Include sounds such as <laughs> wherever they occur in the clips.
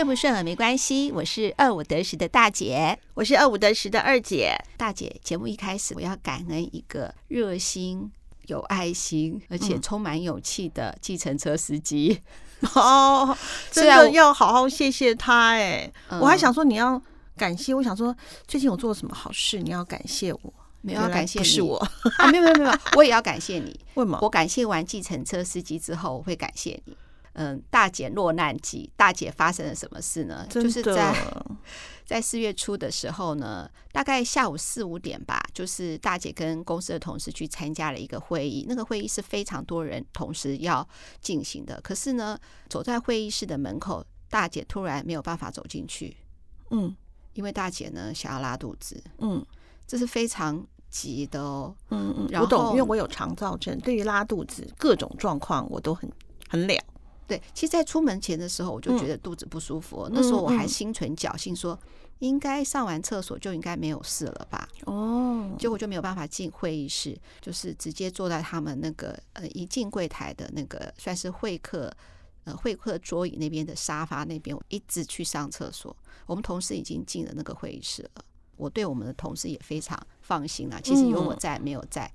顺不顺耳没关系，我是二五得十的大姐，我是二五得十的二姐。大姐，节目一开始我要感恩一个热心、有爱心而且充满勇气的计程车司机。<laughs> 哦，<laughs> 真的要好好谢谢他哎！我还想说你要感谢，我想说最近我做了什么好事，你要感谢我。没有要感谢你，不是我啊！没有没有没有，我也要感谢你。<laughs> 为什么？我感谢完计程车司机之后，我会感谢你。嗯，大姐落难记，大姐发生了什么事呢？就是在 <laughs> 在四月初的时候呢，大概下午四五点吧，就是大姐跟公司的同事去参加了一个会议。那个会议是非常多人同时要进行的，可是呢，走在会议室的门口，大姐突然没有办法走进去。嗯，因为大姐呢想要拉肚子。嗯，这是非常急的哦。嗯嗯，我懂，因为我有肠燥症，对于拉肚子各种状况我都很很了。对，其实，在出门前的时候，我就觉得肚子不舒服。嗯、那时候我还心存侥幸，说应该上完厕所就应该没有事了吧？哦，结果就没有办法进会议室，就是直接坐在他们那个呃一进柜台的那个算是会客呃会客桌椅那边的沙发那边，我一直去上厕所。我们同事已经进了那个会议室了，我对我们的同事也非常放心了。其实有我在，没有在。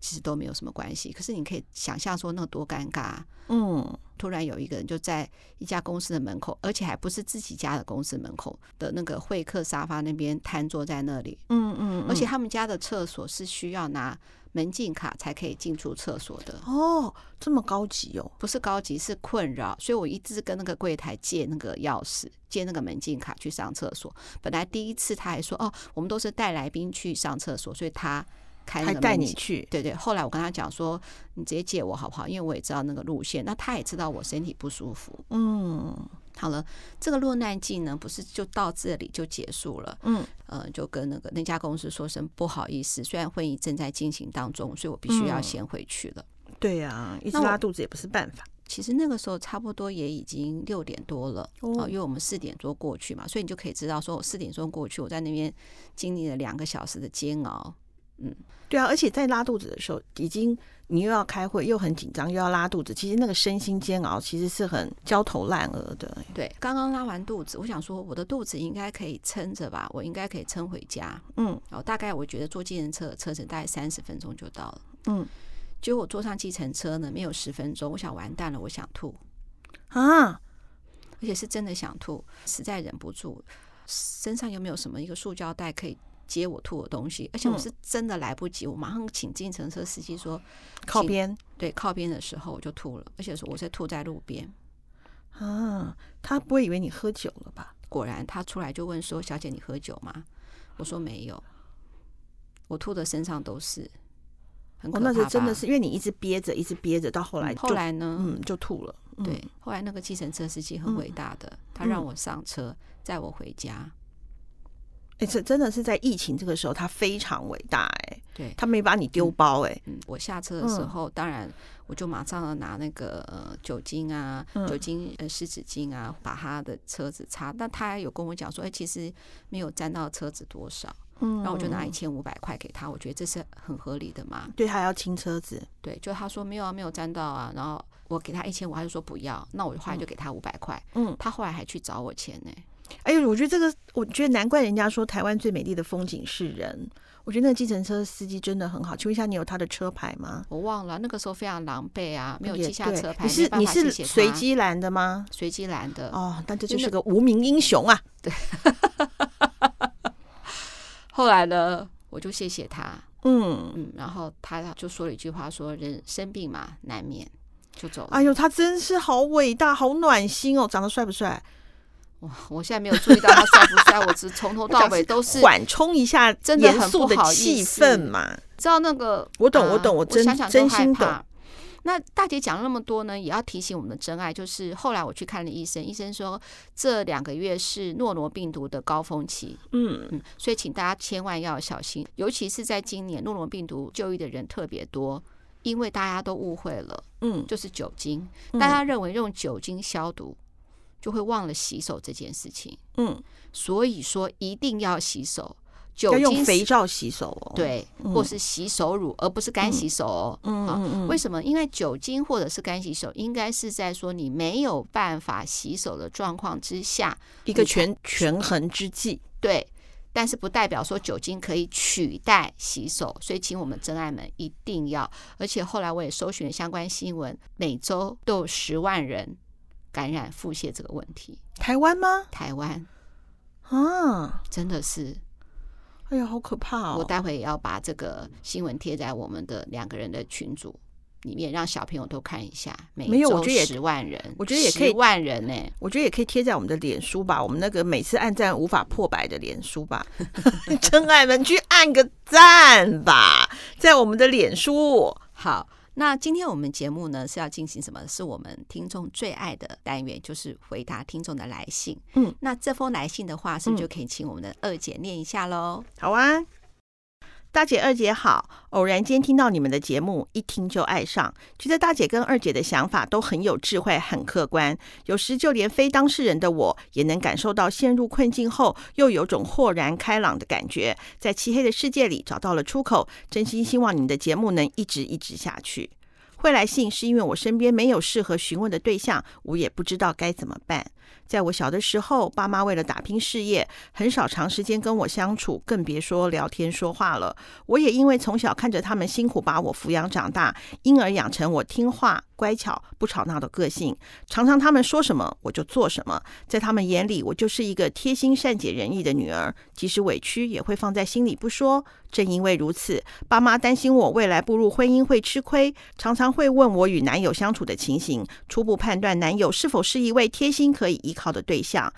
其实都没有什么关系，可是你可以想象说那多尴尬。嗯，突然有一个人就在一家公司的门口，而且还不是自己家的公司门口的那个会客沙发那边瘫坐在那里。嗯嗯，而且他们家的厕所是需要拿门禁卡才可以进出厕所的。哦，这么高级哦？不是高级，是困扰。所以我一直跟那个柜台借那个钥匙，借那个门禁卡去上厕所。本来第一次他还说：“哦，我们都是带来宾去上厕所，所以他。”还带你去？对对，后来我跟他讲说，你直接借我好不好？因为我也知道那个路线，那他也知道我身体不舒服。嗯，好了，这个落难记呢，不是就到这里就结束了。嗯，呃，就跟那个那家公司说声不好意思，虽然会议正在进行当中，所以我必须要先回去了。嗯、对呀、啊，一直拉肚子也不是办法。其实那个时候差不多也已经六点多了哦，因为我们四点多过去嘛，所以你就可以知道说，我四点钟过去，我在那边经历了两个小时的煎熬。嗯，对啊，而且在拉肚子的时候，已经你又要开会，又很紧张，又要拉肚子，其实那个身心煎熬，其实是很焦头烂额的。对，刚刚拉完肚子，我想说我的肚子应该可以撑着吧，我应该可以撑回家。嗯，然后大概我觉得坐计程车的车程大概三十分钟就到了。嗯，结果我坐上计程车呢，没有十分钟，我想完蛋了，我想吐啊，而且是真的想吐，实在忍不住，身上有没有什么一个塑胶袋可以？接我吐的东西，而且我是真的来不及，嗯、我马上请计程车司机说靠边。对，靠边的时候我就吐了，而且说我是吐在路边。啊，他不会以为你喝酒了吧？果然，他出来就问说：“小姐，你喝酒吗？”我说：“没有。”我吐的身上都是，很可怕吧？哦，那是真的是因为你一直憋着，一直憋着，到后来后来呢？嗯，就吐了。嗯、对，后来那个计程车司机很伟大的，嗯、他让我上车，载我回家。哎，这真的是在疫情这个时候，他非常伟大哎。对，他没把你丢包哎。嗯，我下车的时候，当然我就马上拿那个呃酒精啊、酒精呃湿纸巾啊，把他的车子擦。但他有跟我讲说，哎，其实没有沾到车子多少。嗯，然后我就拿一千五百块给他，我觉得这是很合理的嘛。对，他要清车子。对，就他说没有啊，没有沾到啊。然后我给他一千五，他就说不要。那我后来就给他五百块。嗯，他后来还去找我钱呢。哎呦，我觉得这个，我觉得难怪人家说台湾最美丽的风景是人。我觉得那个计程车司机真的很好。请问一下，你有他的车牌吗？我忘了，那个时候非常狼狈啊，没有记下车牌。你是你是随机拦的吗？<laughs> 随机拦的。哦，但这就是个无名英雄啊。对。<laughs> 后来呢，我就谢谢他。嗯嗯，然后他就说了一句话，说人生病嘛，难免就走了。哎呦，他真是好伟大，好暖心哦。长得帅不帅？哇！我现在没有注意到他帅不帅，我只从头到尾都是缓冲一下真的很不好气氛嘛。知道那个？我懂，我懂，我真真心懂。那大姐讲了那么多呢，也要提醒我们的真爱，就是后来我去看了医生，医生说这两个月是诺罗病毒的高峰期。嗯嗯，所以请大家千万要小心，尤其是在今年诺罗病毒就医的人特别多，因为大家都误会了，嗯，就是酒精，大家认为用酒精消毒。就会忘了洗手这件事情，嗯，所以说一定要洗手，酒精用肥皂洗手哦，对，或是洗手乳，而不是干洗手哦。嗯嗯嗯。为什么？因为酒精或者是干洗手，应该是在说你没有办法洗手的状况之下，一个权权衡之计。对。但是不代表说酒精可以取代洗手，所以请我们真爱们一定要。而且后来我也搜寻了相关新闻，每周都有十万人感染腹泻这个问题。台湾吗？台湾啊，真的是，哎呀，好可怕哦！我待会也要把这个新闻贴在我们的两个人的群组。里面让小朋友都看一下，没有，我觉得十万人，我觉得也可以十万人呢、欸，我觉得也可以贴在我们的脸书吧，我们那个每次按赞无法破百的脸书吧，<laughs> 真爱们去按个赞吧，在我们的脸书。好，那今天我们节目呢是要进行什么？是我们听众最爱的单元，就是回答听众的来信。嗯，那这封来信的话，是不是就可以请我们的二姐念一下喽？好啊。大姐、二姐好！偶然间听到你们的节目，一听就爱上，觉得大姐跟二姐的想法都很有智慧、很客观。有时就连非当事人的我也能感受到陷入困境后又有种豁然开朗的感觉，在漆黑的世界里找到了出口。真心希望你们的节目能一直一直下去。会来信是因为我身边没有适合询问的对象，我也不知道该怎么办。在我小的时候，爸妈为了打拼事业，很少长时间跟我相处，更别说聊天说话了。我也因为从小看着他们辛苦把我抚养长大，因而养成我听话、乖巧、不吵闹的个性。常常他们说什么，我就做什么。在他们眼里，我就是一个贴心、善解人意的女儿，即使委屈也会放在心里不说。正因为如此，爸妈担心我未来步入婚姻会吃亏，常常会问我与男友相处的情形，初步判断男友是否是一位贴心可以依靠的对象。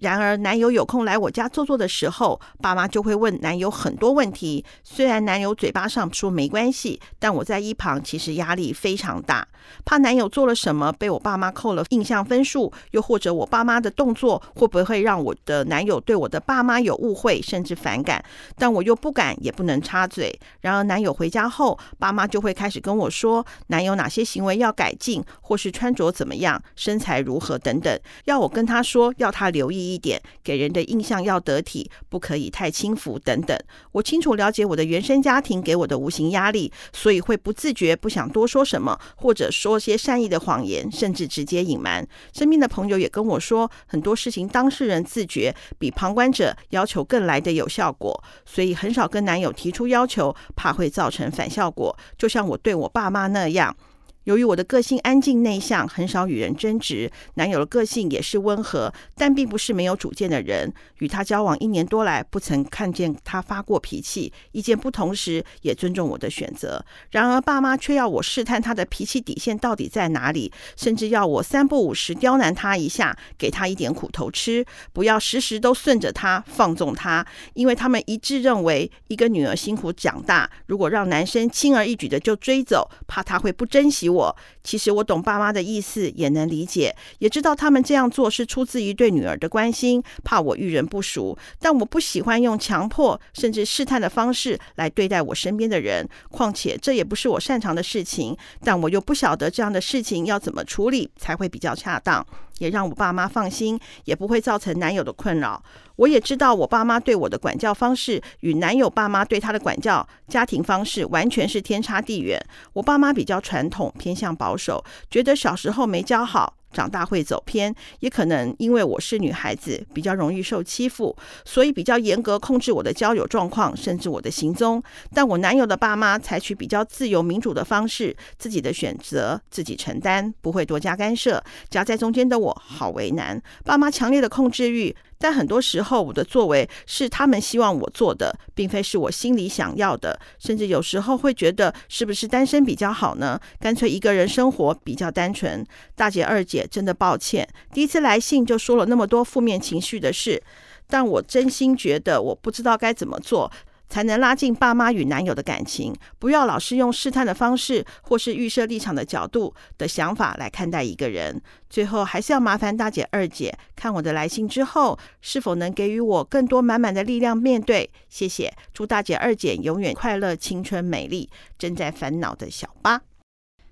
然而，男友有空来我家坐坐的时候，爸妈就会问男友很多问题。虽然男友嘴巴上说没关系，但我在一旁其实压力非常大，怕男友做了什么被我爸妈扣了印象分数，又或者我爸妈的动作会不会让我的男友对我的爸妈有误会甚至反感，但我又不敢也不能插嘴。然而，男友回家后，爸妈就会开始跟我说男友哪些行为要改进，或是穿着怎么样、身材如何等等，要我跟他说，要他留意。一点给人的印象要得体，不可以太轻浮等等。我清楚了解我的原生家庭给我的无形压力，所以会不自觉不想多说什么，或者说些善意的谎言，甚至直接隐瞒。身边的朋友也跟我说，很多事情当事人自觉比旁观者要求更来的有效果，所以很少跟男友提出要求，怕会造成反效果。就像我对我爸妈那样。由于我的个性安静内向，很少与人争执，男友的个性也是温和，但并不是没有主见的人。与他交往一年多来，不曾看见他发过脾气。意见不同时，也尊重我的选择。然而，爸妈却要我试探他的脾气底线到底在哪里，甚至要我三不五时刁难他一下，给他一点苦头吃，不要时时都顺着他，放纵他。因为他们一致认为，一个女儿辛苦长大，如果让男生轻而易举的就追走，怕他会不珍惜。我其实我懂爸妈的意思，也能理解，也知道他们这样做是出自于对女儿的关心，怕我遇人不熟。但我不喜欢用强迫甚至试探的方式来对待我身边的人，况且这也不是我擅长的事情。但我又不晓得这样的事情要怎么处理才会比较恰当。也让我爸妈放心，也不会造成男友的困扰。我也知道我爸妈对我的管教方式与男友爸妈对他的管教家庭方式完全是天差地远。我爸妈比较传统，偏向保守，觉得小时候没教好。长大会走偏，也可能因为我是女孩子，比较容易受欺负，所以比较严格控制我的交友状况，甚至我的行踪。但我男友的爸妈采取比较自由民主的方式，自己的选择自己承担，不会多加干涉。夹在中间的我好为难，爸妈强烈的控制欲。但很多时候，我的作为是他们希望我做的，并非是我心里想要的。甚至有时候会觉得，是不是单身比较好呢？干脆一个人生活比较单纯。大姐、二姐，真的抱歉，第一次来信就说了那么多负面情绪的事。但我真心觉得，我不知道该怎么做。才能拉近爸妈与男友的感情，不要老是用试探的方式或是预设立场的角度的想法来看待一个人。最后还是要麻烦大姐、二姐看我的来信之后，是否能给予我更多满满的力量面对。谢谢，祝大姐、二姐永远快乐、青春美丽。正在烦恼的小八，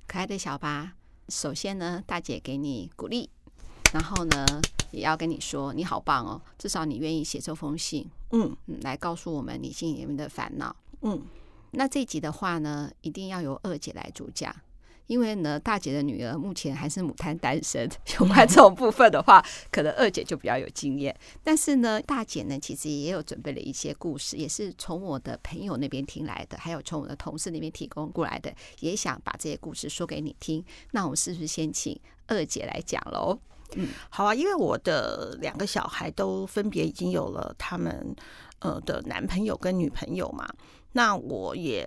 可爱的小八，首先呢，大姐给你鼓励，然后呢，也要跟你说你好棒哦，至少你愿意写这封信，嗯嗯，来告诉我们你心里面的烦恼，嗯。那这一集的话呢，一定要由二姐来主讲。因为呢，大姐的女儿目前还是母胎单身，有关这种部分的话，<laughs> 可能二姐就比较有经验。但是呢，大姐呢，其实也有准备了一些故事，也是从我的朋友那边听来的，还有从我的同事那边提供过来的，也想把这些故事说给你听。那我们是不是先请二姐来讲喽？嗯，好啊，因为我的两个小孩都分别已经有了他们呃的男朋友跟女朋友嘛，那我也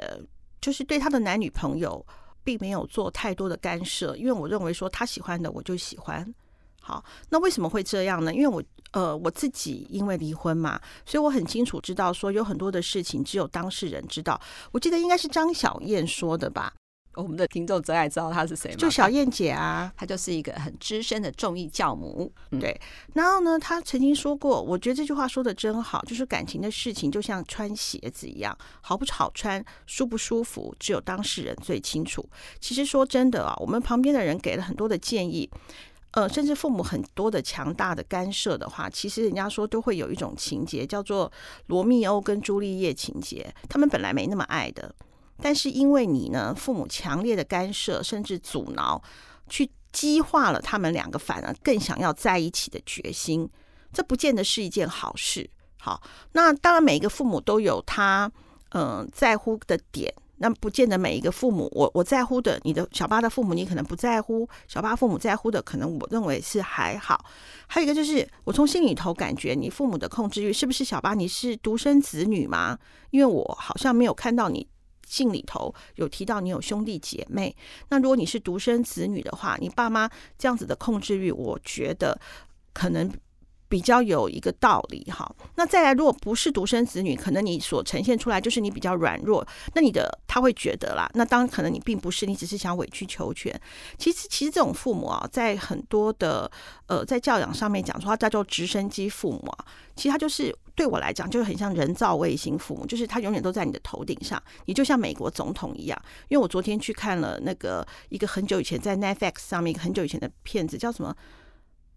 就是对他的男女朋友。并没有做太多的干涉，因为我认为说他喜欢的我就喜欢。好，那为什么会这样呢？因为我呃我自己因为离婚嘛，所以我很清楚知道说有很多的事情只有当事人知道。我记得应该是张小燕说的吧。我们的听众真爱知道她是谁吗？就小燕姐啊，她就是一个很资深的综艺教母。嗯、对，然后呢，她曾经说过，我觉得这句话说的真好，就是感情的事情就像穿鞋子一样，好不好穿，舒不舒服，只有当事人最清楚。其实说真的啊，我们旁边的人给了很多的建议，呃，甚至父母很多的强大的干涉的话，其实人家说都会有一种情节叫做罗密欧跟朱丽叶情节，他们本来没那么爱的。但是因为你呢，父母强烈的干涉甚至阻挠，去激化了他们两个反而更想要在一起的决心，这不见得是一件好事。好，那当然每一个父母都有他嗯、在乎的点，那不见得每一个父母我我在乎的，你的小八的父母你可能不在乎，小八父母在乎的可能我认为是还好。还有一个就是我从心里头感觉你父母的控制欲是不是小八？你是独生子女吗？因为我好像没有看到你。信里头有提到你有兄弟姐妹，那如果你是独生子女的话，你爸妈这样子的控制欲，我觉得可能。比较有一个道理哈，那再来，如果不是独生子女，可能你所呈现出来就是你比较软弱，那你的他会觉得啦，那当然可能你并不是，你只是想委曲求全。其实，其实这种父母啊，在很多的呃，在教养上面讲说，他叫做直升机父母啊，其实他就是对我来讲，就是很像人造卫星父母，就是他永远都在你的头顶上，你就像美国总统一样。因为我昨天去看了那个一个很久以前在 Netflix 上面一个很久以前的片子，叫什么？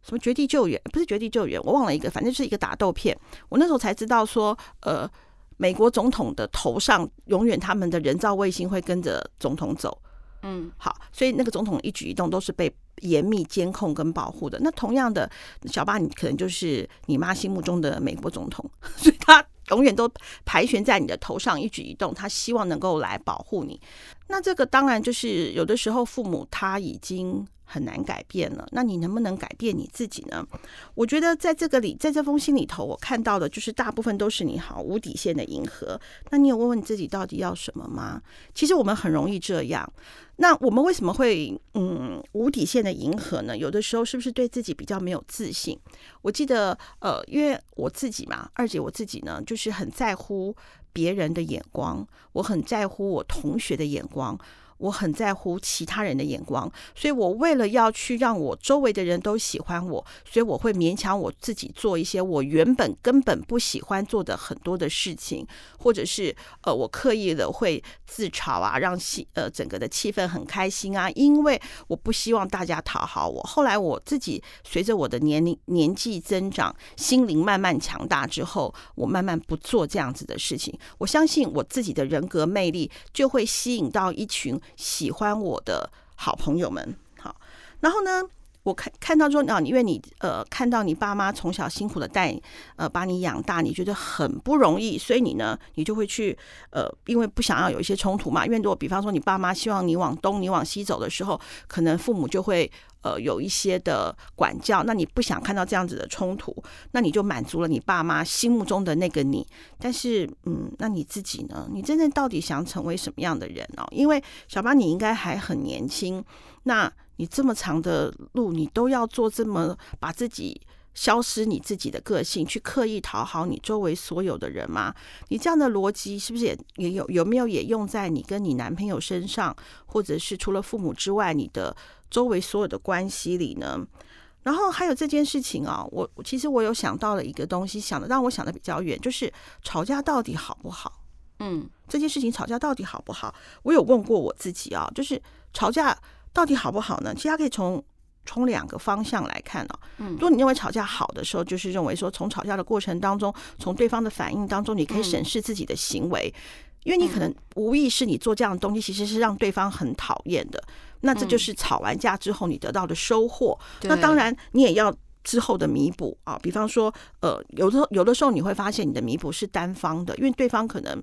什么绝地救援？不是绝地救援，我忘了一个，反正就是一个打斗片。我那时候才知道说，呃，美国总统的头上永远他们的人造卫星会跟着总统走。嗯，好，所以那个总统一举一动都是被严密监控跟保护的。那同样的，小巴你可能就是你妈心目中的美国总统，<laughs> 所以他永远都盘旋在你的头上，一举一动，他希望能够来保护你。那这个当然就是有的时候父母他已经。很难改变了，那你能不能改变你自己呢？我觉得在这个里，在这封信里头，我看到的就是大部分都是你好无底线的迎合。那你有问问你自己到底要什么吗？其实我们很容易这样。那我们为什么会嗯无底线的迎合呢？有的时候是不是对自己比较没有自信？我记得呃，因为我自己嘛，二姐我自己呢，就是很在乎别人的眼光，我很在乎我同学的眼光。我很在乎其他人的眼光，所以我为了要去让我周围的人都喜欢我，所以我会勉强我自己做一些我原本根本不喜欢做的很多的事情，或者是呃，我刻意的会自嘲啊，让气呃整个的气氛很开心啊，因为我不希望大家讨好我。后来我自己随着我的年龄年纪增长，心灵慢慢强大之后，我慢慢不做这样子的事情。我相信我自己的人格魅力就会吸引到一群。喜欢我的好朋友们，好，然后呢，我看看到说啊，因为你呃看到你爸妈从小辛苦的带呃把你养大，你觉得很不容易，所以你呢，你就会去呃，因为不想要有一些冲突嘛，因为如果比方说你爸妈希望你往东，你往西走的时候，可能父母就会。呃，有一些的管教，那你不想看到这样子的冲突，那你就满足了你爸妈心目中的那个你。但是，嗯，那你自己呢？你真正到底想成为什么样的人哦？因为小八你应该还很年轻，那你这么长的路，你都要做这么把自己消失你自己的个性，去刻意讨好你周围所有的人吗？你这样的逻辑是不是也也有有没有也用在你跟你男朋友身上，或者是除了父母之外，你的？周围所有的关系里呢，然后还有这件事情啊，我其实我有想到了一个东西，想的让我想的比较远，就是吵架到底好不好？嗯，这件事情吵架到底好不好？我有问过我自己啊，就是吵架到底好不好呢？其实它可以从从两个方向来看哦。嗯，如果你认为吵架好的时候，就是认为说从吵架的过程当中，从对方的反应当中，你可以审视自己的行为，嗯、因为你可能无意识你做这样的东西，其实是让对方很讨厌的。那这就是吵完架之后你得到的收获。嗯、那当然，你也要之后的弥补啊。比方说，呃，有的有的时候你会发现你的弥补是单方的，因为对方可能。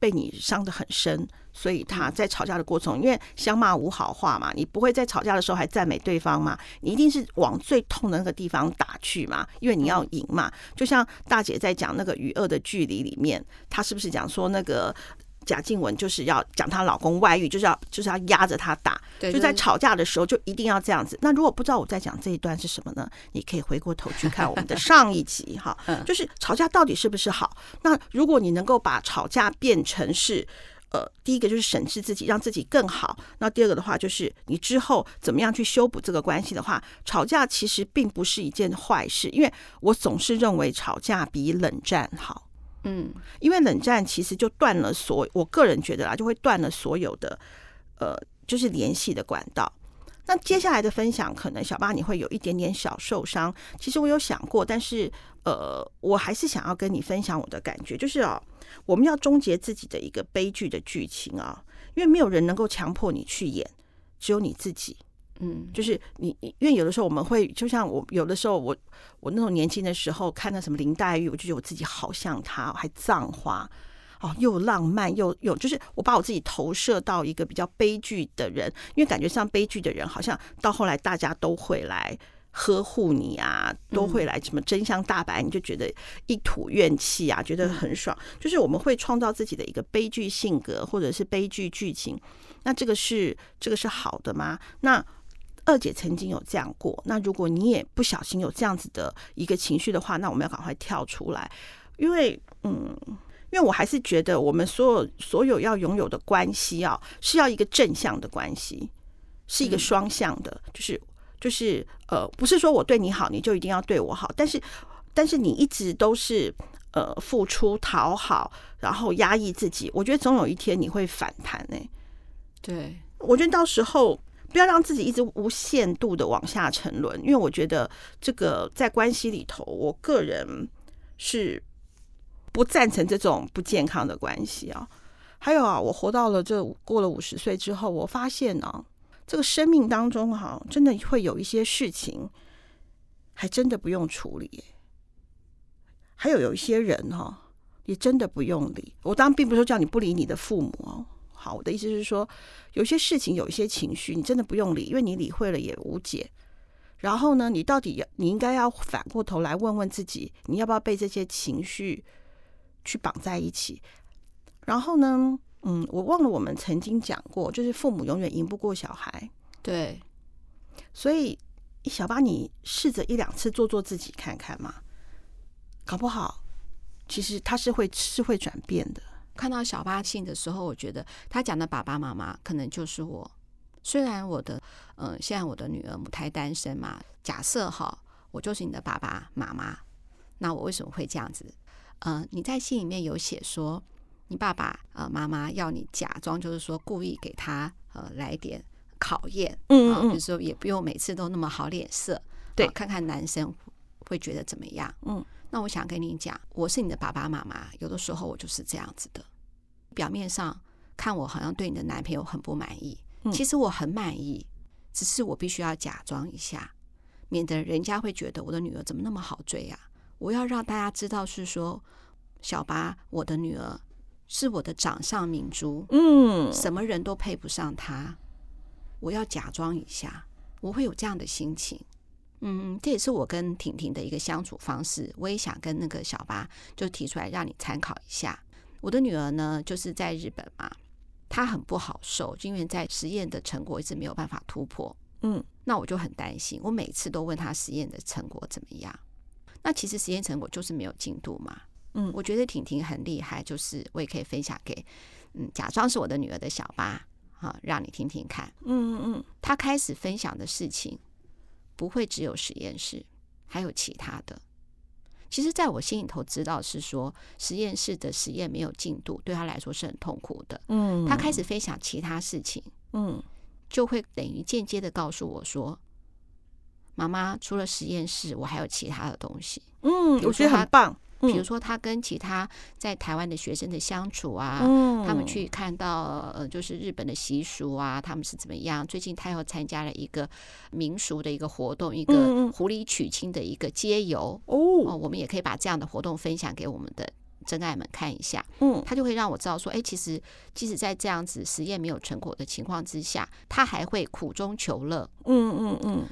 被你伤得很深，所以他在吵架的过程，因为相骂无好话嘛，你不会在吵架的时候还赞美对方嘛，你一定是往最痛的那个地方打去嘛，因为你要赢嘛。就像大姐在讲那个与恶的距离里面，她是不是讲说那个？贾静雯就是要讲她老公外遇，就是要就是要压着她打，就在吵架的时候就一定要这样子。那如果不知道我在讲这一段是什么呢？你可以回过头去看我们的 <laughs> 上一集哈，就是吵架到底是不是好？那如果你能够把吵架变成是呃，第一个就是审视自己，让自己更好。那第二个的话就是你之后怎么样去修补这个关系的话，吵架其实并不是一件坏事，因为我总是认为吵架比冷战好。嗯，因为冷战其实就断了所，我个人觉得啦，就会断了所有的，呃，就是联系的管道。那接下来的分享，可能小八你会有一点点小受伤。其实我有想过，但是呃，我还是想要跟你分享我的感觉，就是哦，我们要终结自己的一个悲剧的剧情啊，因为没有人能够强迫你去演，只有你自己。嗯，就是你，因为有的时候我们会，就像我有的时候我我那种年轻的时候看到什么林黛玉，我就觉得我自己好像她，还葬花哦，又浪漫又又，就是我把我自己投射到一个比较悲剧的人，因为感觉像悲剧的人，好像到后来大家都会来呵护你啊，都会来什么真相大白，你就觉得一吐怨气啊，觉得很爽。就是我们会创造自己的一个悲剧性格或者是悲剧剧情，那这个是这个是好的吗？那二姐曾经有这样过，那如果你也不小心有这样子的一个情绪的话，那我们要赶快跳出来，因为嗯，因为我还是觉得我们所有所有要拥有的关系啊，是要一个正向的关系，是一个双向的，就是就是呃，不是说我对你好，你就一定要对我好，但是但是你一直都是呃付出讨好，然后压抑自己，我觉得总有一天你会反弹呢、欸。对，我觉得到时候。不要让自己一直无限度的往下沉沦，因为我觉得这个在关系里头，我个人是不赞成这种不健康的关系啊。还有啊，我活到了这过了五十岁之后，我发现呢、啊，这个生命当中哈、真的会有一些事情，还真的不用处理。还有有一些人哈、啊，也真的不用理。我当然并不是说叫你不理你的父母哦。好，我的意思是说，有些事情，有一些情绪，你真的不用理，因为你理会了也无解。然后呢，你到底要，你应该要反过头来问问自己，你要不要被这些情绪去绑在一起？然后呢，嗯，我忘了我们曾经讲过，就是父母永远赢不过小孩。对，所以小八，你试着一两次做做自己看看嘛，搞不好，其实他是会是会转变的。看到小八信的时候，我觉得他讲的爸爸妈妈可能就是我。虽然我的，嗯、呃，现在我的女儿母胎单身嘛，假设哈，我就是你的爸爸妈妈，那我为什么会这样子？嗯、呃，你在信里面有写说，你爸爸呃妈妈要你假装就是说故意给他呃来点考验，嗯嗯，就是说也不用每次都那么好脸色，对，看看男生会觉得怎么样，嗯。那我想跟你讲，我是你的爸爸妈妈，有的时候我就是这样子的。表面上看我好像对你的男朋友很不满意，其实我很满意，只是我必须要假装一下，免得人家会觉得我的女儿怎么那么好追啊。我要让大家知道是说，小八，我的女儿是我的掌上明珠，嗯，什么人都配不上她。我要假装一下，我会有这样的心情。嗯，这也是我跟婷婷的一个相处方式。我也想跟那个小八就提出来让你参考一下。我的女儿呢，就是在日本嘛，她很不好受，因为在实验的成果一直没有办法突破。嗯，那我就很担心。我每次都问她实验的成果怎么样。那其实实验成果就是没有进度嘛。嗯，我觉得婷婷很厉害，就是我也可以分享给嗯，假装是我的女儿的小八，哈，让你听听看。嗯嗯嗯，她开始分享的事情。不会只有实验室，还有其他的。其实，在我心里头知道是说，实验室的实验没有进度，对他来说是很痛苦的。嗯，他开始分享其他事情，嗯，就会等于间接的告诉我说，妈妈除了实验室，我还有其他的东西。嗯，我觉得很棒。比如说，他跟其他在台湾的学生的相处啊，嗯、他们去看到呃，就是日本的习俗啊，他们是怎么样？最近他又参加了一个民俗的一个活动，一个狐狸娶亲的一个街游哦、呃。我们也可以把这样的活动分享给我们的真爱们看一下。嗯，他就会让我知道说，哎，其实即使在这样子实验没有成果的情况之下，他还会苦中求乐。嗯嗯嗯。嗯，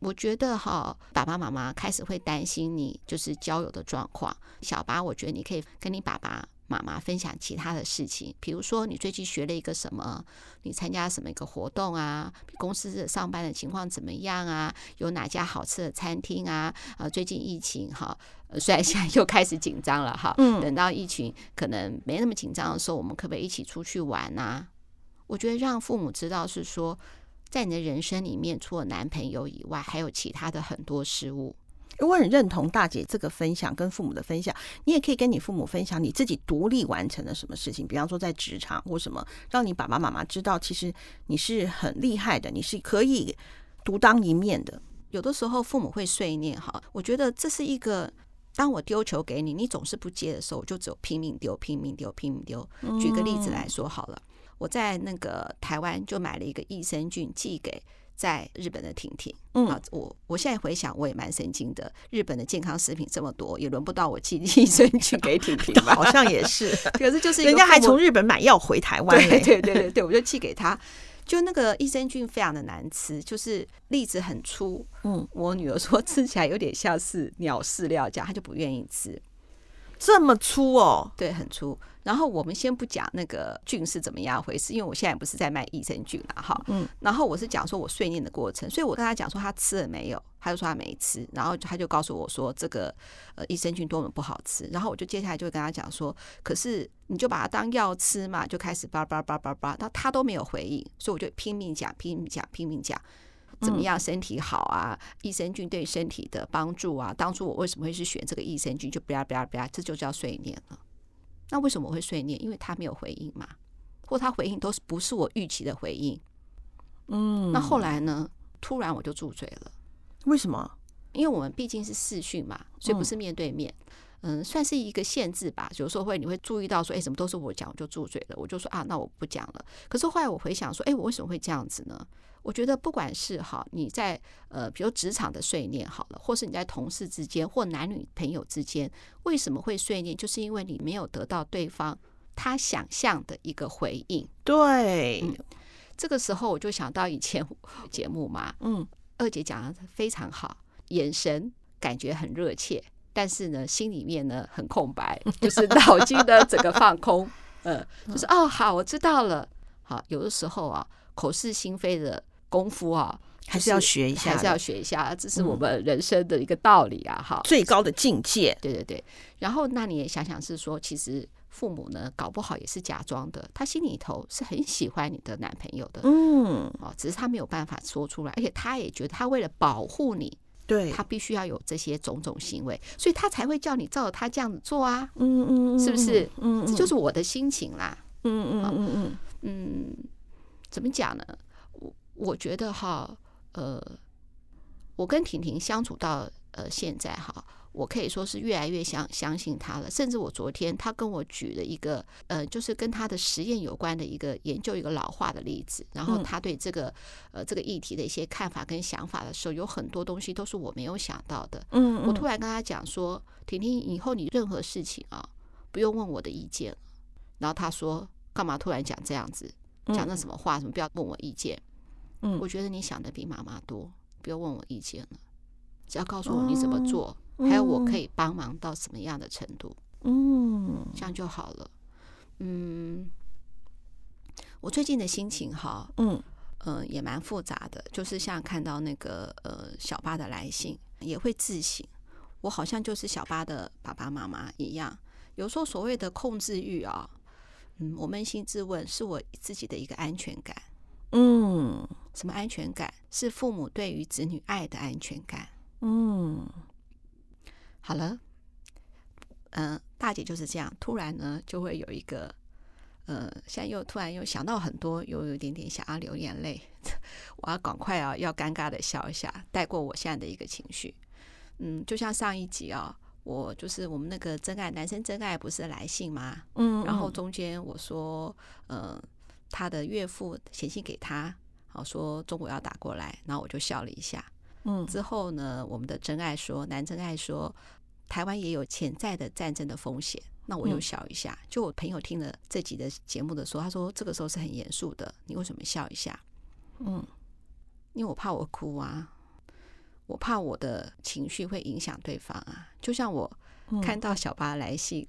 我觉得哈，爸爸妈妈开始会担心你就是交友的状况。小八，我觉得你可以跟你爸爸妈妈分享其他的事情，比如说你最近学了一个什么，你参加什么一个活动啊，公司上班的情况怎么样啊？有哪家好吃的餐厅啊？呃，最近疫情哈，虽然现在 <laughs> 又开始紧张了哈，嗯，等到疫情可能没那么紧张的时候，我们可不可以一起出去玩啊？我觉得让父母知道是说。在你的人生里面，除了男朋友以外，还有其他的很多事物。我很认同大姐这个分享，跟父母的分享。你也可以跟你父母分享你自己独立完成了什么事情，比方说在职场或什么，让你爸爸妈妈知道，其实你是很厉害的，你是可以独当一面的。有的时候父母会碎念哈，我觉得这是一个，当我丢球给你，你总是不接的时候，我就只有拼命丢、拼命丢、拼命丢。举个例子来说好了。我在那个台湾就买了一个益生菌寄给在日本的婷婷。嗯，啊，我我现在回想我也蛮神经的。日本的健康食品这么多，也轮不到我寄 <laughs> 益生菌给婷婷吧？<laughs> 好像也是。<laughs> 可是就是人家还从日本买药回台湾。对对对对对，我就寄给他。就那个益生菌非常的难吃，就是粒子很粗。嗯，我女儿说吃起来有点像是鸟饲料这样，她就不愿意吃。这么粗哦？对，很粗。然后我们先不讲那个菌是怎么样回事，因为我现在不是在卖益生菌了哈。嗯。然后我是讲说我碎念的过程，所以我跟他讲说他吃了没有，他就说他没吃。然后他就告诉我说这个呃益生菌多么不好吃。然后我就接下来就会跟他讲说，可是你就把它当药吃嘛，就开始叭叭叭叭叭，他他都没有回应，所以我就拼命讲，拼命讲，拼命讲。怎么样？身体好啊！益生菌对身体的帮助啊！当初我为什么会去选这个益生菌？就不要不要不要，这就叫碎念了。那为什么我会碎念？因为他没有回应嘛，或他回应都是不是我预期的回应。嗯，那后来呢？突然我就住嘴了。为什么？因为我们毕竟是视讯嘛，所以不是面对面。嗯，算是一个限制吧。有时候会你会注意到说，哎，怎么都是我讲，我就住嘴了。我就说啊，那我不讲了。可是后来我回想说，哎，我为什么会这样子呢？我觉得不管是哈，你在呃，比如职场的碎念好了，或是你在同事之间或男女朋友之间，为什么会碎念？就是因为你没有得到对方他想象的一个回应。对，嗯，这个时候我就想到以前节目嘛，嗯，二姐讲的非常好，眼神感觉很热切，但是呢，心里面呢很空白，就是 <laughs> 脑筋的整个放空，嗯，就是哦，好，我知道了。好，有的时候啊，口是心非的。功夫啊，还是要学一下，还是要学一下，这是我们人生的一个道理啊！哈，最高的境界。对对对。然后，那你也想想，是说，其实父母呢，搞不好也是假装的，他心里头是很喜欢你的男朋友的，嗯，哦，只是他没有办法说出来，而且他也觉得，他为了保护你，对，他必须要有这些种种行为，所以他才会叫你照着他这样子做啊，嗯嗯，是不是？嗯，这就是我的心情啦，嗯嗯嗯嗯嗯，怎么讲呢？我觉得哈，呃，我跟婷婷相处到呃现在哈，我可以说是越来越相相信她了。甚至我昨天她跟我举了一个呃，就是跟她的实验有关的一个研究一个老化的例子，然后她对这个呃这个议题的一些看法跟想法的时候，有很多东西都是我没有想到的。嗯，我突然跟她讲说，婷婷，以后你任何事情啊，不用问我的意见。然后她说，干嘛突然讲这样子，讲那什么话？什么不要问我意见？嗯，我觉得你想的比妈妈多，不要问我意见了，只要告诉我你怎么做，还有我可以帮忙到什么样的程度，嗯，这样就好了。嗯，我最近的心情哈，嗯，呃，也蛮复杂的，就是像看到那个呃小八的来信，也会自省，我好像就是小八的爸爸妈妈一样，有时候所谓的控制欲啊，嗯，我扪心自问，是我自己的一个安全感。嗯，什么安全感？是父母对于子女爱的安全感。嗯，好了，嗯、呃，大姐就是这样，突然呢就会有一个，呃，现在又突然又想到很多，又有一点点想要流眼泪。<laughs> 我要赶快啊，要尴尬的笑一下，带过我现在的一个情绪。嗯，就像上一集啊，我就是我们那个真爱男生真爱不是来信吗？嗯，嗯，然后中间我说，呃，他的岳父写信给他，好说中国要打过来，然后我就笑了一下。嗯，之后呢，我们的真爱说，男真爱说，台湾也有潜在的战争的风险。那我又笑一下。就我朋友听了这集的节目的时候，他说这个时候是很严肃的，你为什么笑一下？嗯，因为我怕我哭啊，我怕我的情绪会影响对方啊。就像我看到小巴来信，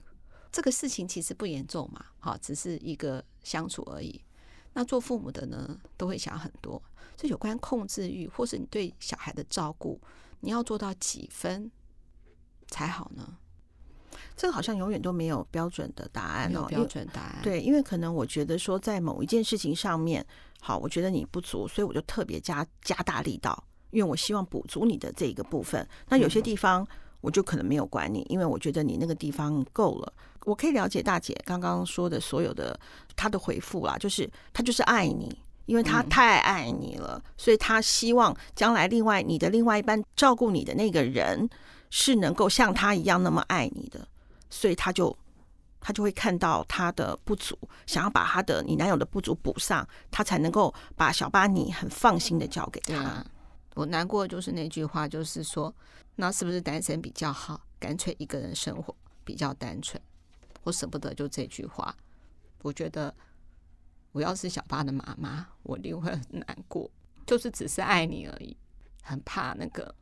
这个事情其实不严重嘛，好，只是一个相处而已。那做父母的呢，都会想很多。这有关控制欲，或是你对小孩的照顾，你要做到几分才好呢？这个好像永远都没有标准的答案哦。标准答案。对，因为可能我觉得说，在某一件事情上面，好，我觉得你不足，所以我就特别加加大力道，因为我希望补足你的这个部分。那有些地方我就可能没有管你，因为我觉得你那个地方够了。我可以了解大姐刚刚说的所有的她的回复啦，就是她就是爱你。因为她太爱你了，嗯、所以她希望将来另外你的另外一半照顾你的那个人是能够像她一样那么爱你的，所以她就她就会看到她的不足，想要把她的你男友的不足补上，她才能够把小巴你很放心的交给他。啊、我难过就是那句话，就是说，那是不是单身比较好？干脆一个人生活比较单纯。我舍不得就这句话，我觉得。我要是小八的妈妈，我一定会很难过。就是只是爱你而已，很怕那个。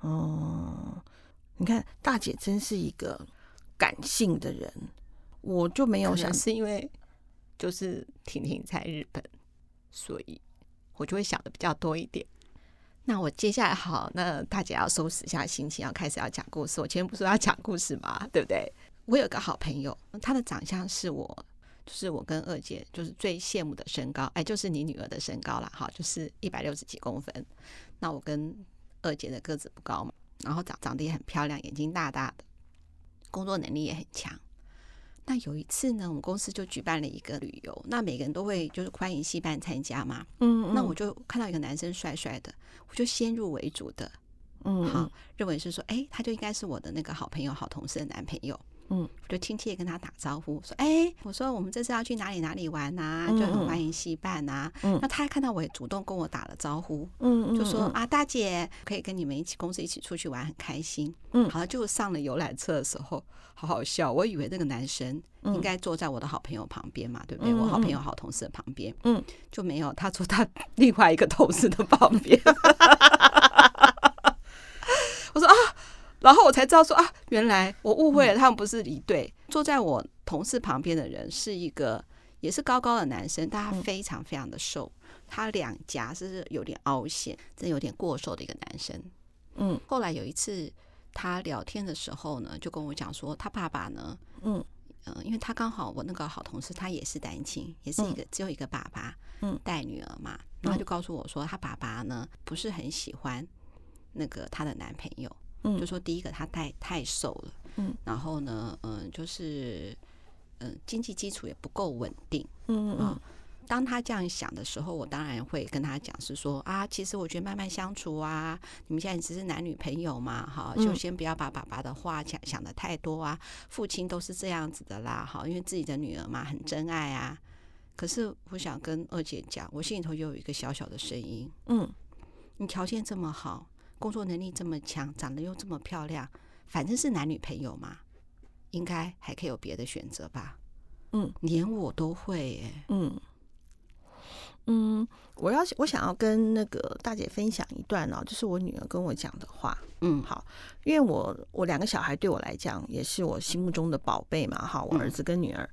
哦，你看大姐真是一个感性的人，我就没有想是因为就是婷婷在日本，所以我就会想的比较多一点。那我接下来好，那大姐要收拾一下心情，要开始要讲故事。我前面不是说要讲故事吗？对不对？我有个好朋友，他的长相是我。就是我跟二姐就是最羡慕的身高，哎，就是你女儿的身高啦，哈，就是一百六十几公分。那我跟二姐的个子不高嘛，然后长长得也很漂亮，眼睛大大的，工作能力也很强。那有一次呢，我们公司就举办了一个旅游，那每个人都会就是欢迎戏班参加嘛，嗯，嗯，那我就看到一个男生帅帅的，我就先入为主的，嗯，好，认为是说，哎，他就应该是我的那个好朋友、好同事的男朋友。嗯，我就亲切跟他打招呼，说：“哎、欸，我说我们这次要去哪里哪里玩呐？就很欢迎戏办呐。嗯”那他看到我也主动跟我打了招呼，嗯，就说：“啊，大姐可以跟你们一起公司一起出去玩，很开心。”嗯，好了，就上了游览车的时候，好好笑。我以为那个男生应该坐在我的好朋友旁边嘛，对不对？我好朋友好同事的旁边，嗯，就没有，他坐他另外一个同事的旁边。<laughs> 我说啊。然后我才知道说啊，原来我误会了，他们不是一对。坐在我同事旁边的人是一个也是高高的男生，但他非常非常的瘦，他两颊是有点凹陷，真有点过瘦的一个男生。嗯，后来有一次他聊天的时候呢，就跟我讲说他爸爸呢，嗯。嗯，因为他刚好我那个好同事他也是单亲，也是一个只有一个爸爸，嗯，带女儿嘛，然后就告诉我说他爸爸呢不是很喜欢那个他的男朋友。嗯，就说第一个他太太瘦了，嗯，然后呢，嗯，就是嗯，经济基础也不够稳定，嗯嗯，当他这样想的时候，我当然会跟他讲，是说啊，其实我觉得慢慢相处啊，你们现在只是男女朋友嘛，哈，就先不要把爸爸的话想想的太多啊，父亲都是这样子的啦，哈，因为自己的女儿嘛，很真爱啊。可是我想跟二姐讲，我心里头又有一个小小的声音，嗯，你条件这么好。工作能力这么强，长得又这么漂亮，反正是男女朋友嘛，应该还可以有别的选择吧？嗯，连我都会、欸，嗯。嗯，我要我想要跟那个大姐分享一段哦，就是我女儿跟我讲的话，嗯，好，因为我我两个小孩对我来讲也是我心目中的宝贝嘛，哈，我儿子跟女儿，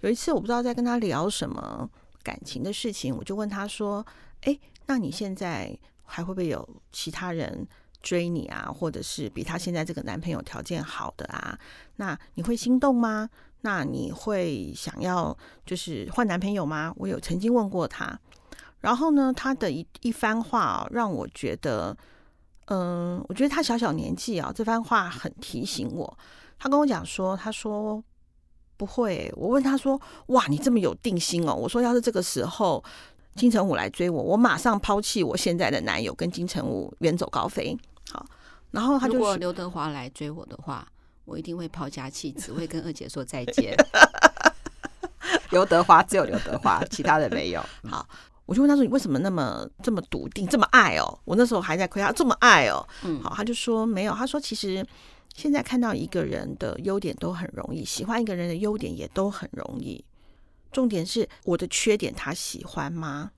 有一次我不知道在跟他聊什么感情的事情，我就问他说，哎，那你现在？还会不会有其他人追你啊？或者是比他现在这个男朋友条件好的啊？那你会心动吗？那你会想要就是换男朋友吗？我有曾经问过他，然后呢，他的一一番话让我觉得，嗯，我觉得他小小年纪啊，这番话很提醒我。他跟我讲说，他说不会。我问他说，哇，你这么有定心哦？我说，要是这个时候。金城武来追我，我马上抛弃我现在的男友，跟金城武远走高飞。好，然后他就说，如果刘德华来追我的话，我一定会抛家弃子，会跟二姐说再见。<laughs> 刘德华只有刘德华，其他的没有。好，我就问他说：“你为什么那么这么笃定，这么爱哦？”我那时候还在亏他这么爱哦。嗯，好，他就说没有。他说其实现在看到一个人的优点都很容易，喜欢一个人的优点也都很容易。重点是我的缺点他喜欢吗？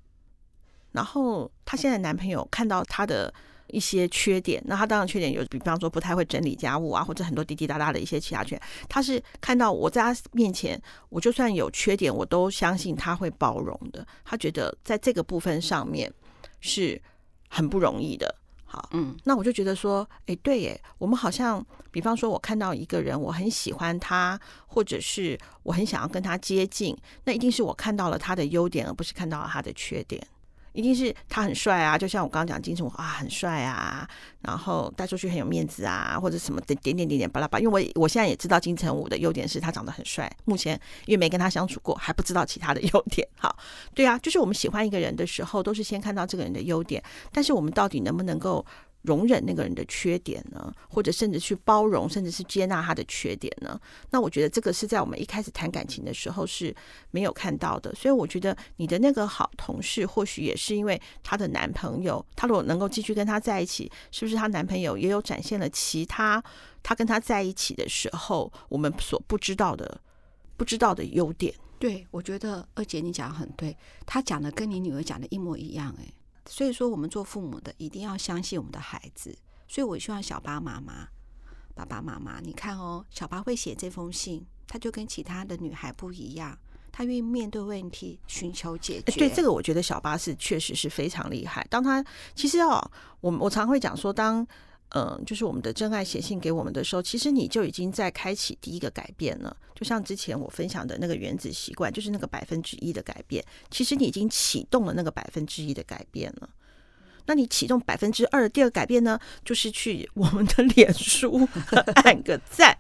然后他现在男朋友看到她的。一些缺点，那他当然缺点有，比方说不太会整理家务啊，或者很多滴滴答答的一些其他缺点。他是看到我在他面前，我就算有缺点，我都相信他会包容的。他觉得在这个部分上面是很不容易的。好，嗯，那我就觉得说，哎，对耶，我们好像，比方说我看到一个人，我很喜欢他，或者是我很想要跟他接近，那一定是我看到了他的优点，而不是看到了他的缺点。一定是他很帅啊，就像我刚刚讲金城武啊，很帅啊，然后带出去很有面子啊，或者什么的点点点点巴拉巴。因为我我现在也知道金城武的优点是他长得很帅，目前因为没跟他相处过，还不知道其他的优点。好，对啊，就是我们喜欢一个人的时候，都是先看到这个人的优点，但是我们到底能不能够？容忍那个人的缺点呢，或者甚至去包容，甚至是接纳他的缺点呢？那我觉得这个是在我们一开始谈感情的时候是没有看到的。所以我觉得你的那个好同事，或许也是因为她的男朋友，她如果能够继续跟他在一起，是不是她男朋友也有展现了其他她跟他在一起的时候我们所不知道的、不知道的优点？对，我觉得二姐你讲的很对，她讲的跟你女儿讲的一模一样，哎。所以说，我们做父母的一定要相信我们的孩子。所以我希望小巴妈妈、爸爸妈妈，你看哦，小巴会写这封信，他就跟其他的女孩不一样，他愿意面对问题，寻求解决。对，这个我觉得小巴是确实是非常厉害。当他其实哦，我我常会讲说，当。嗯，就是我们的真爱写信给我们的时候，其实你就已经在开启第一个改变了。就像之前我分享的那个原子习惯，就是那个百分之一的改变，其实你已经启动了那个百分之一的改变了。那你启动百分之二的第二个改变呢，就是去我们的脸书 <laughs> 按个赞。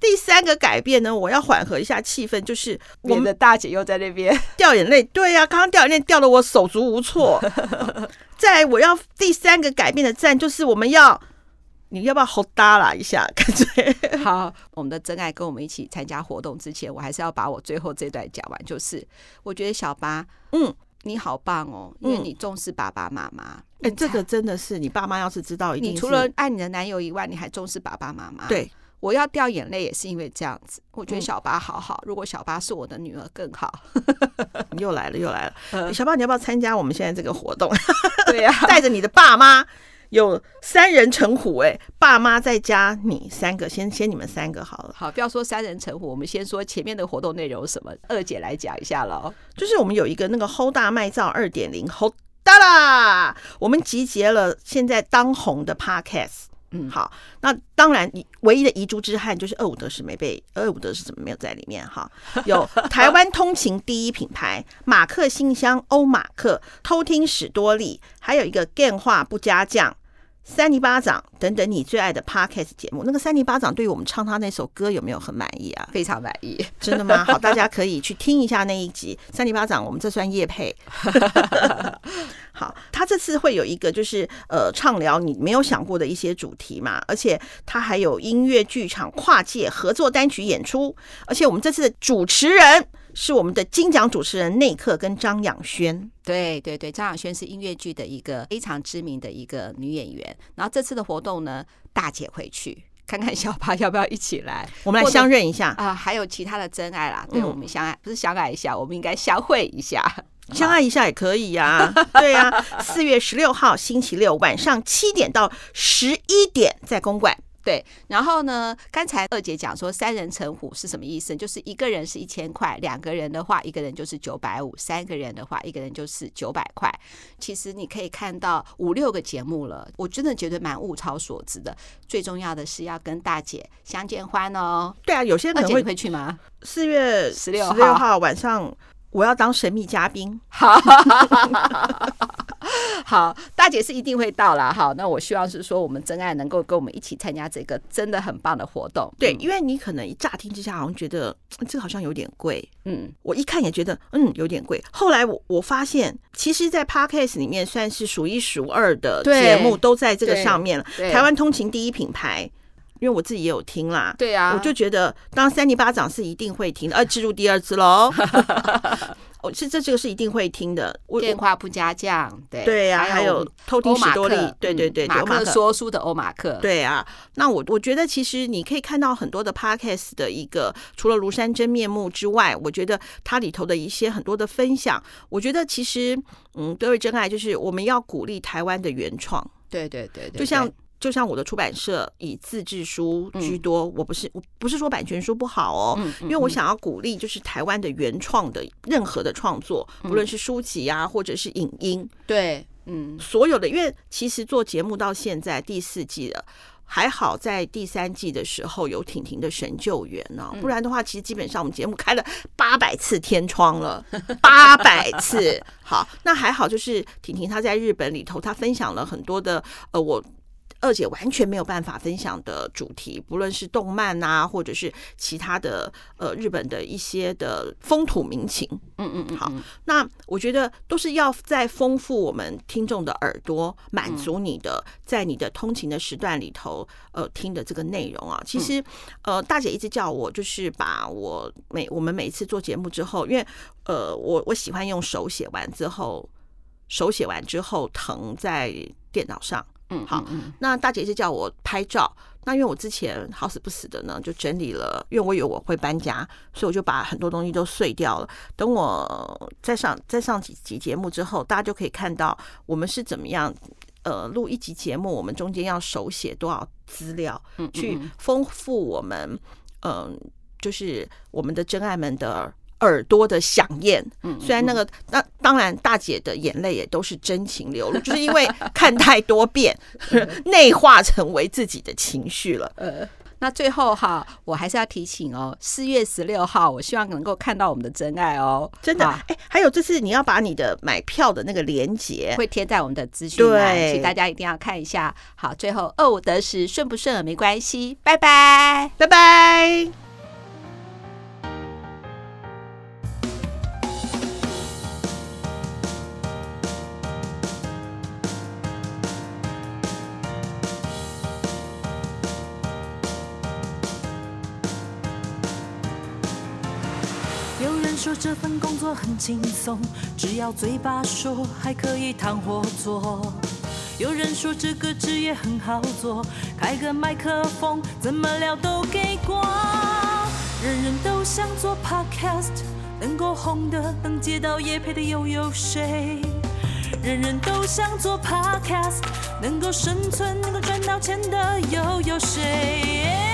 第三个改变呢，我要缓和一下气氛，就是我们的大姐又在那边掉眼泪。对呀、啊，刚刚掉眼泪掉的我手足无措。再来，我要第三个改变的站，就是我们要，你要不要吼搭啦一下？感觉 <laughs> 好，我们的真爱跟我们一起参加活动之前，我还是要把我最后这段讲完。就是我觉得小八，嗯，你好棒哦，因为你重视爸爸妈妈。哎、嗯，这个真的是你爸妈要是知道，一定你除了爱你的男友以外，你还重视爸爸妈妈。对。我要掉眼泪也是因为这样子，我觉得小八好好。如果小八是我的女儿更好。<laughs> 又来了又来了，小八你要不要参加我们现在这个活动？<laughs> 对呀，带着你的爸妈，有三人成虎哎，爸妈再加你三个，先先你们三个好了。好，不要说三人成虎，我们先说前面的活动内容什么。二姐来讲一下喽，就是我们有一个那个 Hold 大卖造二点零 Hold 大啦，我们集结了现在当红的 Podcast。嗯，好，那当然，你唯一的遗珠之憾就是二五得是没被，二五得是怎么没有在里面？哈，<laughs> 有台湾通勤第一品牌马克信箱欧马克偷听史多利，还有一个电话不加酱。三尼巴掌等等，你最爱的 Podcast 节目，那个三尼巴掌对于我们唱他那首歌有没有很满意啊？非常满意，真的吗？好，<laughs> 大家可以去听一下那一集三尼巴掌，我们这算夜配。好，他这次会有一个就是呃畅聊你没有想过的一些主题嘛，而且他还有音乐剧场跨界合作单曲演出，而且我们这次的主持人。是我们的金奖主持人内克跟张仰轩，对对对，张仰轩是音乐剧的一个非常知名的一个女演员。然后这次的活动呢，大姐会去看看小巴要不要一起来，我们来相认一下啊、呃。还有其他的真爱啦，对、嗯、我们相爱不是相爱一下，我们应该相会一下，<laughs> 相爱一下也可以呀、啊。对呀、啊，四月十六号星期六晚上七点到十一点在公馆。对，然后呢？刚才二姐讲说三人成虎是什么意思？就是一个人是一千块，两个人的话，一个人就是九百五，三个人的话，一个人就是九百块。其实你可以看到五六个节目了，我真的觉得蛮物超所值的。最重要的是要跟大姐相见欢哦。对啊，有些人会会去吗？四月十六十六号晚上，我要当神秘嘉宾。<laughs> 好，大姐是一定会到啦。好，那我希望是说，我们真爱能够跟我们一起参加这个真的很棒的活动。对，因为你可能一乍听之下好像觉得这个好像有点贵。嗯，我一看也觉得嗯有点贵。后来我我发现，其实，在 Podcast 里面算是数一数二的节目都在这个上面了。台湾通勤第一品牌。因为我自己也有听啦，对啊，我就觉得当三尼巴掌是一定会听的，呃，置入第二次喽。我 <laughs> 是这这个是一定会听的。电话不加酱，对对呀，还有偷听史多利，对对对，马克说书的欧马克，对啊。那我我觉得其实你可以看到很多的 podcast 的一个，除了庐山真面目之外，我觉得它里头的一些很多的分享，我觉得其实嗯，各位真爱就是我们要鼓励台湾的原创，对对对，就像。就像我的出版社以自制书居多，嗯、我不是我不是说版权书不好哦，因为我想要鼓励就是台湾的原创的任何的创作，不论是书籍啊或者是影音，对，嗯，所有的，因为其实做节目到现在第四季了，还好在第三季的时候有婷婷的神救援呢、哦，不然的话，其实基本上我们节目开了八百次天窗了，八百次。好，那还好，就是婷婷她在日本里头，她分享了很多的呃我。二姐完全没有办法分享的主题，不论是动漫啊，或者是其他的呃日本的一些的风土民情，嗯嗯嗯，好，那我觉得都是要在丰富我们听众的耳朵，满足你的在你的通勤的时段里头呃听的这个内容啊。其实呃大姐一直叫我就是把我每我们每次做节目之后，因为呃我我喜欢用手写完之后，手写完之后謄在电脑上。嗯，好，那大姐就叫我拍照。那因为我之前好死不死的呢，就整理了，因为我以为我会搬家，所以我就把很多东西都碎掉了。等我再上再上几集节目之后，大家就可以看到我们是怎么样，呃，录一集节目，我们中间要手写多少资料，去丰富我们，嗯、呃，就是我们的真爱们的。耳朵的饗宴，虽然那个那当然大姐的眼泪也都是真情流露，<laughs> 就是因为看太多遍，<laughs> 内化成为自己的情绪了。呃，那最后哈，我还是要提醒哦，四月十六号，我希望能够看到我们的真爱哦，真的。哎，还有这次你要把你的买票的那个链接会贴在我们的资讯栏，请大家一定要看一下。好，最后二五得十，顺不顺耳没关系，拜拜，拜拜。说这份工作很轻松，只要嘴巴说，还可以谈合作。有人说这个职业很好做，开个麦克风，怎么聊都给过。人人都想做 podcast，能够红的，能接到夜配的又有谁？人人都想做 podcast，能够生存，能够赚到钱的又有谁？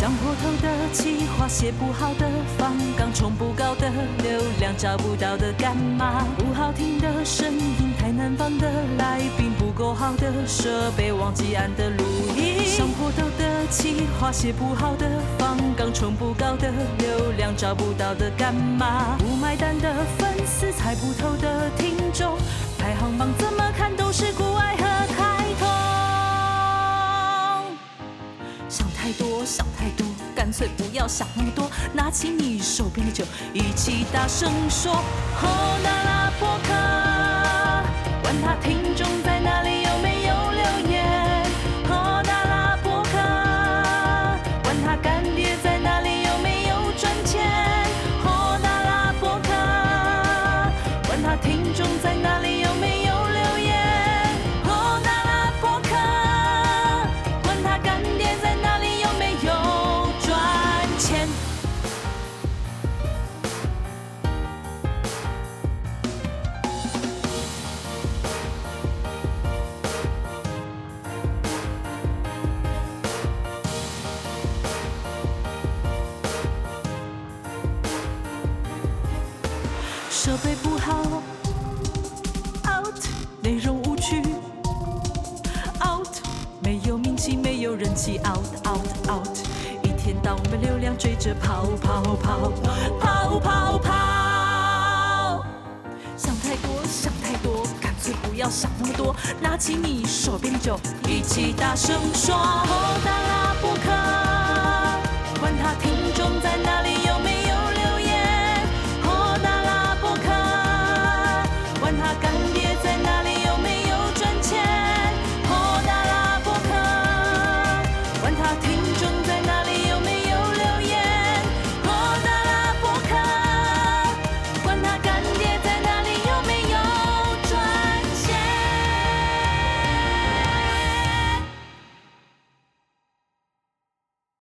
想破头的企划，写不好的访纲，冲不高的流量，找不到的干嘛？不好听的声音，太难放的来宾，不够好的设备，忘记按的录音。想破头的企划，写不好的访纲，冲不高的流量，找不到的干嘛？不买单的粉丝，猜不透的听众，排行榜怎么太多，想太多，干脆不要想那么多，拿起你手边的酒，一起大声说：哦，那拉波克，管他听拿起你手边酒，一起大声说，大拉波克，管他听众在哪里。